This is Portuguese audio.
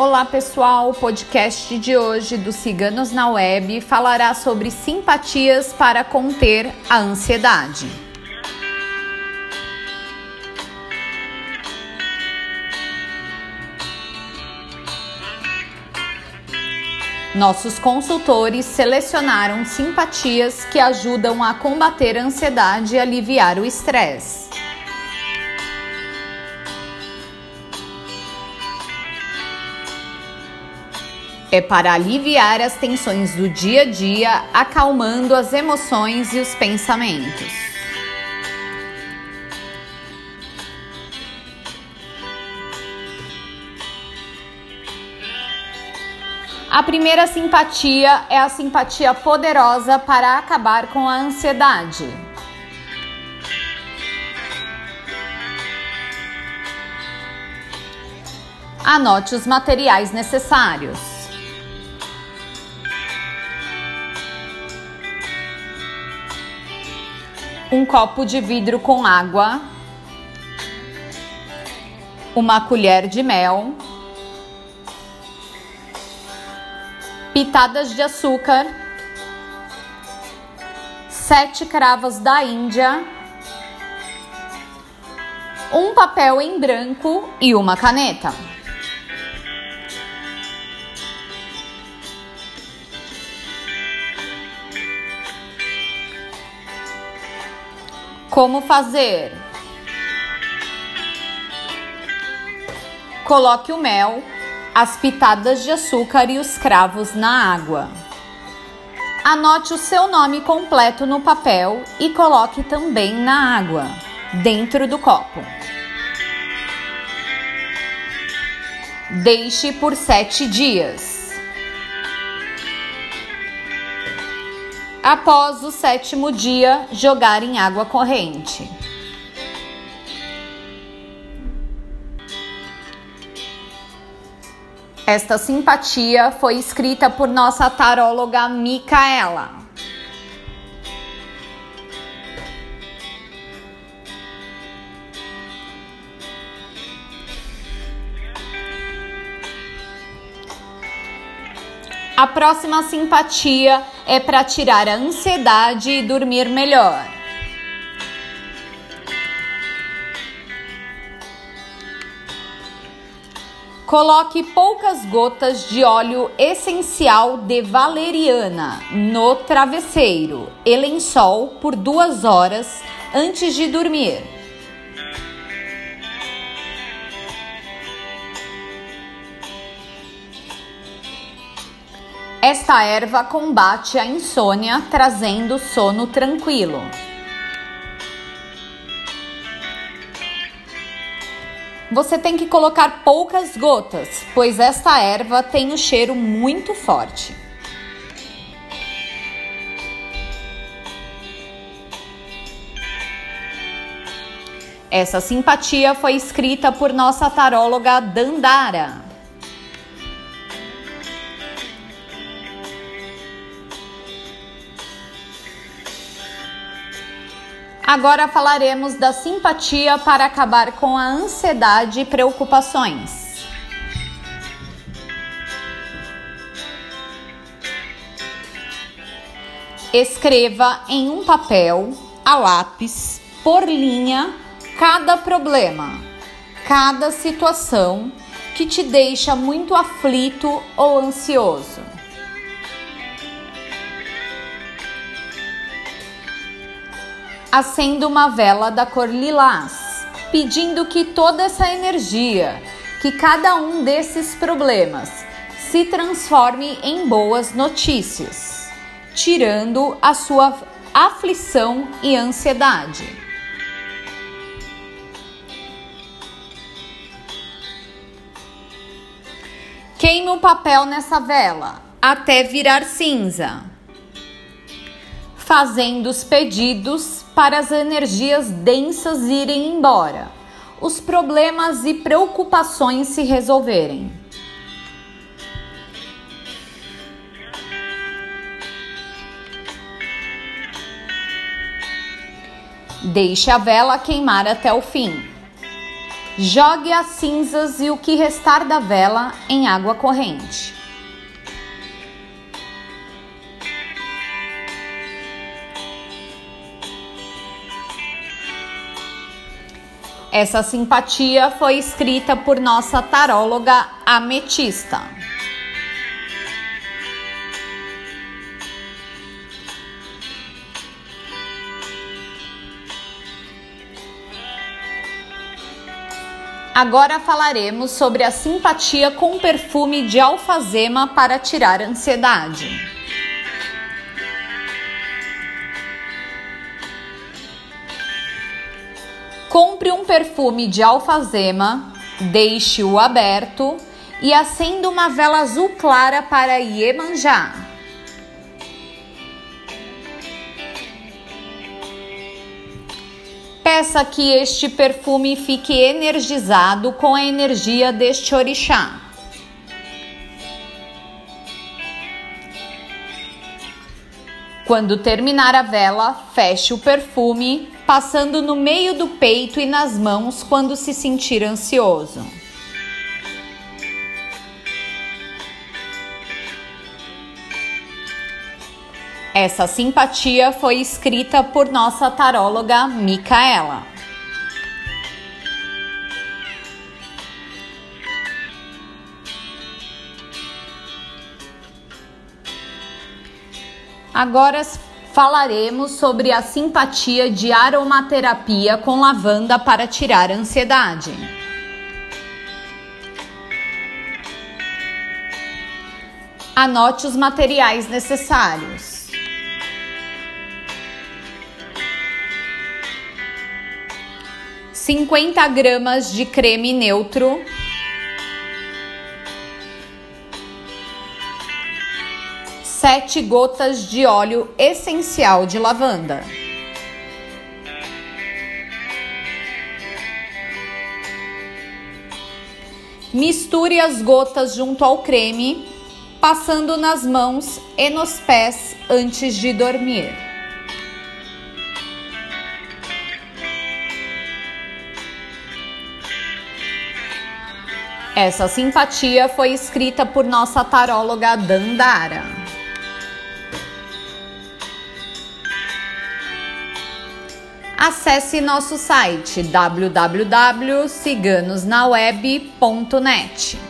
Olá pessoal, o podcast de hoje do Ciganos na Web falará sobre simpatias para conter a ansiedade. Nossos consultores selecionaram simpatias que ajudam a combater a ansiedade e aliviar o estresse. É para aliviar as tensões do dia a dia, acalmando as emoções e os pensamentos. A primeira simpatia é a simpatia poderosa para acabar com a ansiedade. Anote os materiais necessários. Um copo de vidro com água, uma colher de mel, pitadas de açúcar, sete cravos da Índia, um papel em branco e uma caneta. Como fazer? Coloque o mel, as pitadas de açúcar e os cravos na água. Anote o seu nome completo no papel e coloque também na água, dentro do copo. Deixe por sete dias. Após o sétimo dia, jogar em água corrente. Esta simpatia foi escrita por nossa taróloga Micaela. A próxima simpatia é para tirar a ansiedade e dormir melhor. Coloque poucas gotas de óleo essencial de valeriana no travesseiro e lençol por duas horas antes de dormir. Esta erva combate a insônia, trazendo sono tranquilo. Você tem que colocar poucas gotas, pois esta erva tem um cheiro muito forte. Essa simpatia foi escrita por nossa taróloga Dandara. Agora falaremos da simpatia para acabar com a ansiedade e preocupações. Escreva em um papel, a lápis, por linha, cada problema, cada situação que te deixa muito aflito ou ansioso. Acenda uma vela da cor lilás, pedindo que toda essa energia, que cada um desses problemas se transforme em boas notícias, tirando a sua aflição e ansiedade. Queime o papel nessa vela até virar cinza, fazendo os pedidos para as energias densas irem embora, os problemas e preocupações se resolverem. Deixe a vela queimar até o fim. Jogue as cinzas e o que restar da vela em água corrente. Essa simpatia foi escrita por nossa taróloga ametista. Agora falaremos sobre a simpatia com perfume de alfazema para tirar ansiedade. Compre um perfume de alfazema, deixe-o aberto e acenda uma vela azul clara para Iemanjá. Peça que este perfume fique energizado com a energia deste orixá. Quando terminar a vela, feche o perfume, passando no meio do peito e nas mãos quando se sentir ansioso. Essa simpatia foi escrita por nossa taróloga Micaela. Agora falaremos sobre a simpatia de aromaterapia com lavanda para tirar a ansiedade. Anote os materiais necessários. Cinquenta gramas de creme neutro, sete gotas de óleo essencial de lavanda. Misture as gotas junto ao creme, passando nas mãos e nos pés antes de dormir. Essa simpatia foi escrita por nossa taróloga Dandara. Acesse nosso site www.ciganosnaweb.net.